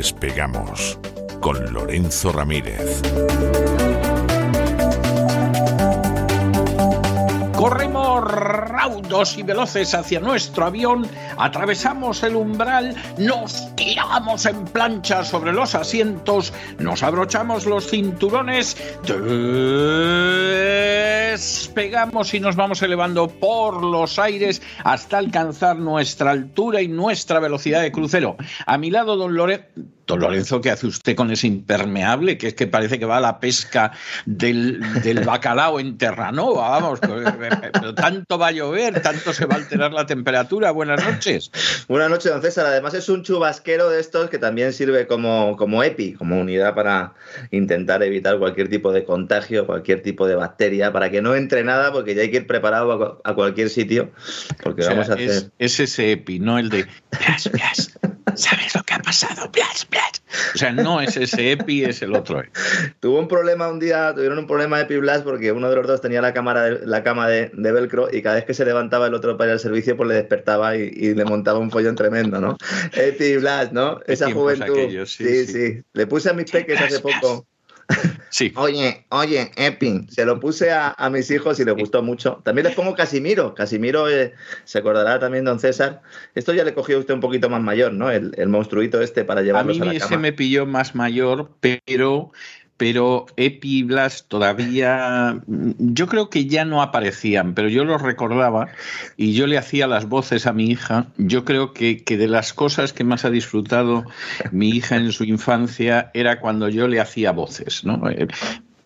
Despegamos con Lorenzo Ramírez. Corremos raudos y veloces hacia nuestro avión, atravesamos el umbral, nos tiramos en plancha sobre los asientos, nos abrochamos los cinturones, despegamos y nos vamos elevando por los aires hasta alcanzar nuestra altura y nuestra velocidad de crucero. A mi lado, don Lorenzo. Don Lorenzo, ¿qué hace usted con ese impermeable? Que es que parece que va a la pesca del, del bacalao en Terranova, vamos. Pero tanto va a llover, tanto se va a alterar la temperatura. Buenas noches. Buenas noches, don César. Además es un chubasquero de estos que también sirve como, como EPI, como unidad para intentar evitar cualquier tipo de contagio, cualquier tipo de bacteria, para que no entre nada, porque ya hay que ir preparado a, cualquier sitio. Porque O sea, vamos a es, hacer... es ese EPI, no el de plas, plas. ¿Sabes lo que ha. O sea, no es ese EPI, es el otro. EPI. Tuvo un problema un día, tuvieron un problema de Piblas porque uno de los dos tenía la, cámara de- la cama de, de velcro y cada vez que se levantaba el otro para ir al servicio pues le despertaba y, y le montaba un follón tremendo, ¿no? Epi Blas, ¿no? Esa tiempos juventud. sí, sí, sí. sí, Le puse a mis peques hace poco. Sí. Oye, oye, Epi, se lo puse a, a mis hijos y les gustó mucho. También les pongo Casimiro. Casimiro eh, se acordará también, don César. Esto ya le cogió a usted un poquito más mayor, ¿no? El, el monstruito este para A llevarlos mí a, la ese cama. me pilló más mayor, pero, pero Epi y Blas todavía, mm, yo creo que ya no aparecían, pero yo los recordaba y yo le hacía las voces a mi hija. Yo creo que, que de las cosas que más ha disfrutado mi hija en su infancia era cuando yo le hacía voces, ¿no?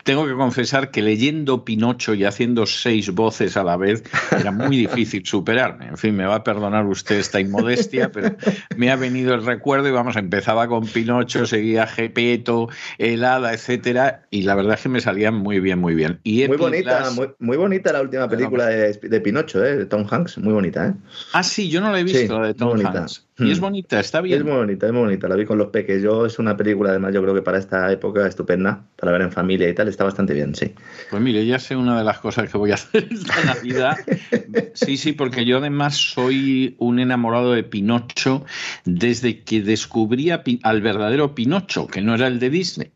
Tengo que confesar que leyendo Pinocho y haciendo seis voces a la vez era muy difícil superarme. En fin, me va a perdonar usted esta inmodestia, pero me ha venido el recuerdo y vamos, empezaba con Pinocho, seguía Gepeto, el hada, etcétera, y la verdad es que me salían muy bien, muy bien. Y Muy bonita, muy, muy bonita la última película de, de Pinocho, ¿eh? de Tom Hanks. Muy bonita, ¿eh? Ah, sí, yo no la he visto, Sí, la de Tom. Hanks. Y es Hmm. bonita, está bien. Es muy bonita, es muy bonita. La vi con los peques. Yo es una película, además, yo creo que para esta época estupenda, para ver en familia y tal, está bastante bien, sí. Pues mire, ya sé una de las cosas que voy a hacer esta Navidad. Sí, sí, porque yo además soy un enamorado de Pinocho desde que descubrí Pi- al verdadero Pinocho, que no era el de Disney.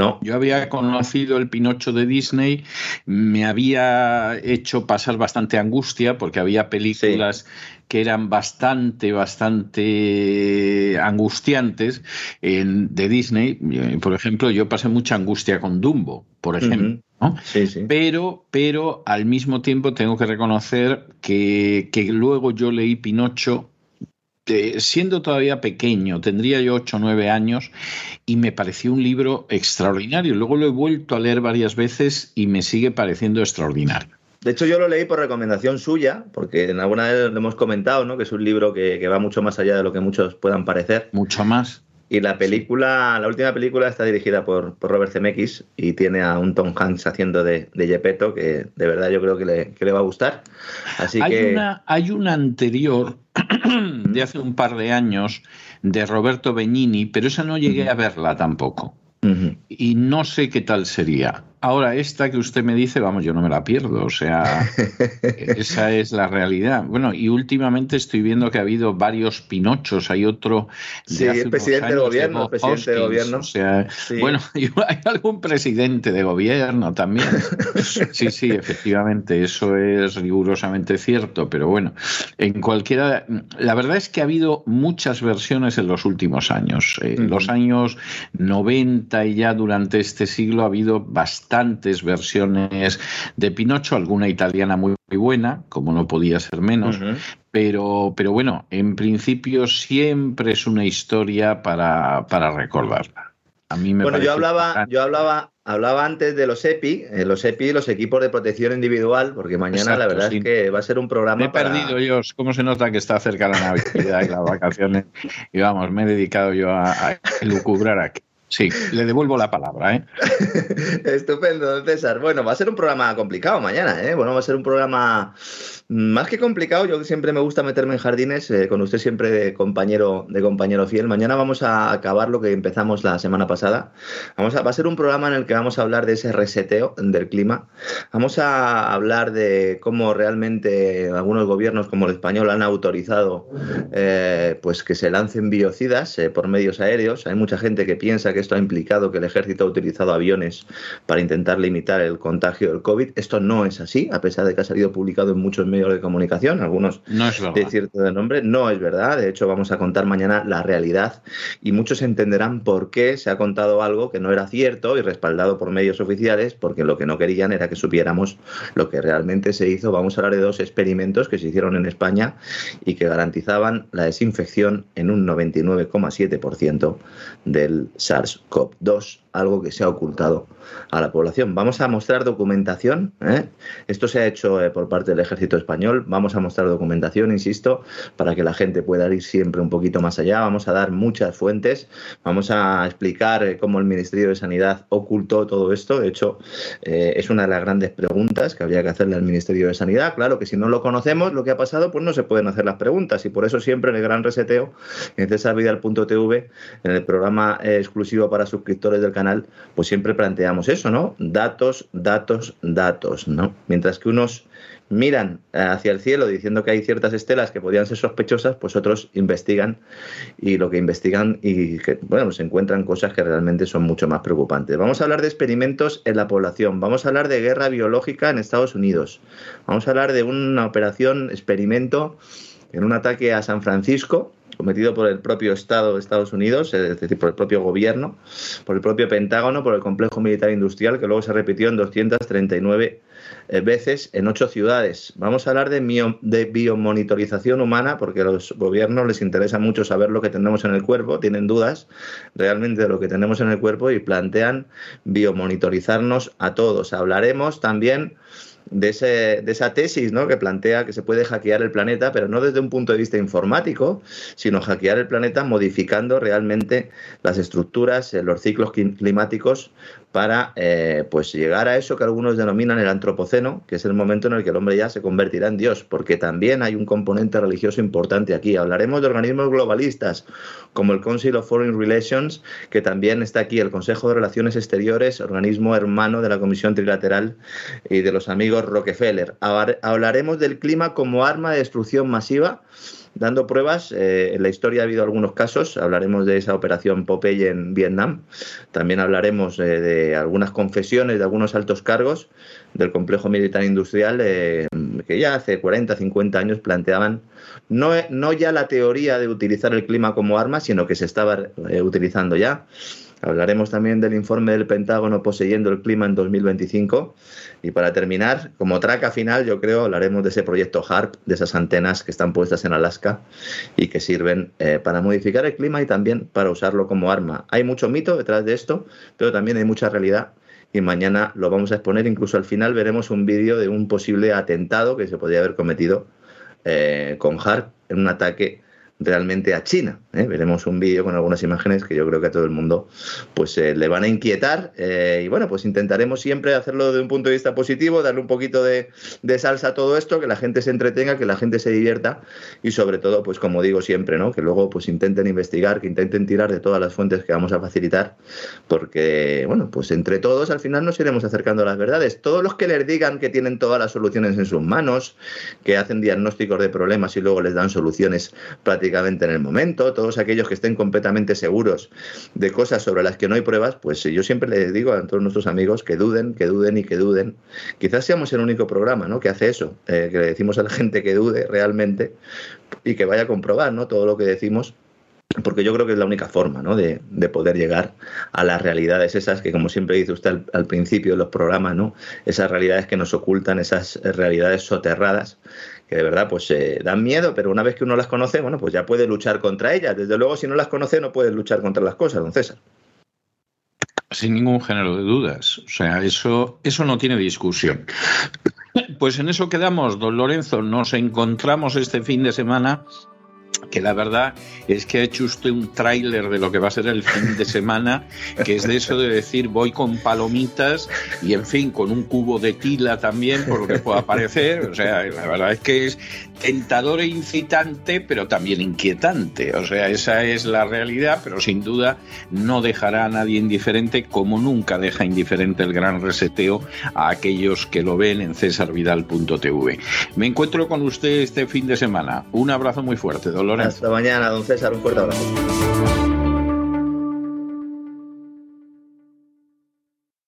No, Yo había conocido el Pinocho de Disney, me había hecho pasar bastante angustia porque había películas que eran bastante, bastante angustiantes en- de Disney. Por ejemplo, yo pasé mucha angustia con Dumbo, por ejemplo. ¿no? sí, sí. Pero, pero al mismo tiempo tengo que reconocer que, que luego yo leí Pinocho eh, siendo todavía pequeño, tendría yo 8 o 9 años, y me pareció un libro extraordinario. Luego lo he vuelto a leer varias veces y me sigue pareciendo extraordinario. De hecho, yo lo leí por recomendación suya, porque en alguna vez lo hemos comentado, ¿no? Que es un libro que, que va mucho más allá de lo que muchos puedan parecer. Mucho más. Y la película, la última película está dirigida por, por Robert Zemeckis y tiene a un Tom Hanks haciendo de, de Gepetto, que de verdad yo creo que le, que le va a gustar. Así Hay, que. una, hay una anterior de hace un par de años de Roberto Benigni, pero esa no llegué a verla tampoco. Y no sé qué tal sería. Ahora, esta que usted me dice, vamos, yo no me la pierdo, o sea, esa es la realidad. Bueno, y últimamente estoy viendo que ha habido varios Pinochos, hay otro de Sí, hace el unos presidente del gobierno, el presidente del Hoskins, gobierno. O sea, Sí. bueno, hay algún presidente de gobierno también. Sí, sí, efectivamente, eso es rigurosamente cierto, pero bueno, en cualquiera, la verdad es que ha habido muchas versiones en los últimos años. En Ujú. los años 90 y ya durante este siglo ha habido bastantes versiones de Pinocho, alguna italiana muy, muy buena, como no podía ser menos, pero, pero bueno, en principio siempre es una historia para, para recordarla. A mí me Bueno, yo hablaba, yo hablaba Hablaba antes de los EPI, eh, los EPI, los equipos de protección individual, porque mañana la verdad es que va a ser un programa. Me he perdido yo, ¿cómo se nota que está cerca la Navidad y las vacaciones? Y vamos, me he dedicado yo a, a lucubrar aquí. Sí, le devuelvo la palabra. ¿eh? Estupendo, César. Bueno, va a ser un programa complicado mañana. ¿eh? Bueno, va a ser un programa más que complicado. Yo siempre me gusta meterme en jardines, eh, con usted siempre de compañero, de compañero fiel. Mañana vamos a acabar lo que empezamos la semana pasada. Vamos a, va a ser un programa en el que vamos a hablar de ese reseteo del clima. Vamos a hablar de cómo realmente algunos gobiernos, como el español, han autorizado eh, pues que se lancen biocidas eh, por medios aéreos. Hay mucha gente que piensa que esto ha implicado que el ejército ha utilizado aviones para intentar limitar el contagio del COVID. Esto no es así, a pesar de que ha salido publicado en muchos medios de comunicación, algunos de cierto de nombre. No es verdad. De hecho, vamos a contar mañana la realidad y muchos entenderán por qué se ha contado algo que no era cierto y respaldado por medios oficiales, porque lo que no querían era que supiéramos lo que realmente se hizo. Vamos a hablar de dos experimentos que se hicieron en España y que garantizaban la desinfección en un 99,7% del SARS cop 2 algo que se ha ocultado a la población. Vamos a mostrar documentación. ¿eh? Esto se ha hecho eh, por parte del ejército español. Vamos a mostrar documentación, insisto, para que la gente pueda ir siempre un poquito más allá. Vamos a dar muchas fuentes. Vamos a explicar eh, cómo el Ministerio de Sanidad ocultó todo esto. De hecho, es una de las grandes preguntas que habría que hacerle al Ministerio de Sanidad. Claro que si no lo conocemos, lo que ha pasado, pues no se pueden hacer las preguntas. Y por eso siempre en el gran reseteo, en cesarvidal.tv, en el programa exclusivo para suscriptores del canal, canal, pues siempre planteamos eso, ¿no? Datos, datos, datos, ¿no? Mientras que unos miran hacia el cielo diciendo que hay ciertas estelas que podrían ser sospechosas, pues otros investigan y lo que investigan y que, bueno, se encuentran cosas que realmente son mucho más preocupantes. Vamos a hablar de experimentos en la población, vamos a hablar de guerra biológica en Estados Unidos, vamos a hablar de una operación experimento en un ataque a San Francisco, cometido por el propio Estado de Estados Unidos, es decir, por el propio gobierno, por el propio Pentágono, por el complejo militar industrial, que luego se repitió en 239 eh, veces en ocho ciudades. Vamos a hablar de, de biomonitorización humana, porque a los gobiernos les interesa mucho saber lo que tenemos en el cuerpo, tienen dudas realmente de lo que tenemos en el cuerpo y plantean biomonitorizarnos a todos. Hablaremos también de, esa tesis ¿no? que plantea que se puede hackear el planeta, pero no desde un punto de vista informático, sino hackear el planeta modificando realmente las estructuras, eh, los ciclos climáticos para eh, pues llegar a eso que algunos denominan el antropoceno, que es el momento en el que el hombre ya se convertirá en Dios, porque también hay un componente religioso importante aquí. Hablaremos de organismos globalistas como el Council of Foreign Relations, que también está aquí, el Consejo de Relaciones Exteriores, organismo hermano de la Comisión Trilateral y de los amigos Rockefeller. Hablaremos del clima como arma de destrucción masiva dando pruebas. Eh, en la historia ha habido algunos casos, hablaremos de esa operación Popeye en Vietnam, también hablaremos eh, de algunas confesiones de algunos altos cargos del complejo militar industrial eh, que ya hace 40, 50 años planteaban no, no ya la teoría de utilizar el clima como arma, sino que se estaba utilizando ya. Hablaremos también del informe del Pentágono poseyendo el clima en 2025. Y para terminar, como traca final, yo creo, hablaremos de ese proyecto HARP, de esas antenas que están puestas en Alaska y que sirven eh, para modificar el clima y también para usarlo como arma. Hay mucho mito detrás de esto, pero también hay mucha realidad. Y mañana lo vamos a exponer. Incluso al final veremos un vídeo de un posible atentado que se podría haber cometido eh, con HARP en un ataque realmente a China. ¿eh? Veremos un vídeo con algunas imágenes que yo creo que a todo el mundo pues eh, le van a inquietar eh, y bueno, pues intentaremos siempre hacerlo de un punto de vista positivo, darle un poquito de, salsa a todo esto, que la gente se entretenga, que la gente se divierta y sobre todo, pues como digo siempre, ¿no? que luego pues intenten investigar, que intenten tirar de todas las fuentes que vamos a facilitar, porque bueno, pues entre todos al final nos iremos acercando a las verdades. Todos los que les digan que tienen todas las soluciones en sus manos, que hacen diagnósticos de problemas y luego les dan soluciones prácticamente en el momento, todos aquellos que estén completamente seguros de cosas sobre las que no hay pruebas, pues yo siempre les digo a todos nuestros amigos que duden, que duden y que duden. Quizás seamos el único programa ¿no? que hace eso, eh, que le decimos a la gente que dude realmente y que vaya a comprobar ¿no? todo lo que decimos porque yo creo que es la única forma ¿no? de, poder llegar a las realidades esas que, como siempre dice usted al, principio de los programas, ¿no? esas realidades que nos ocultan, esas realidades soterradas que de verdad pues eh, dan miedo, pero una vez que uno las conoce, bueno, pues ya puede luchar contra ellas. Desde luego, si no las conoce, no puede luchar contra las cosas, don César. Sin ningún género de dudas. O sea, eso, eso no tiene discusión. Pues en eso quedamos, don Lorenzo. Nos encontramos este fin de semana que la verdad es que ha hecho usted un tráiler de lo que va a ser el fin de semana, que es de eso de decir voy con palomitas y en fin, con un cubo de tila también, por lo que pueda parecer. O sea, la verdad es que es tentador e incitante, pero también inquietante. O sea, esa es la realidad, pero sin duda no dejará a nadie indiferente, como nunca deja indiferente el gran reseteo a aquellos que lo ven en cesarvidal.tv. Me encuentro con usted este fin de semana. Un abrazo muy fuerte, Dolores. Hasta mañana, don César. Un fuerte abrazo.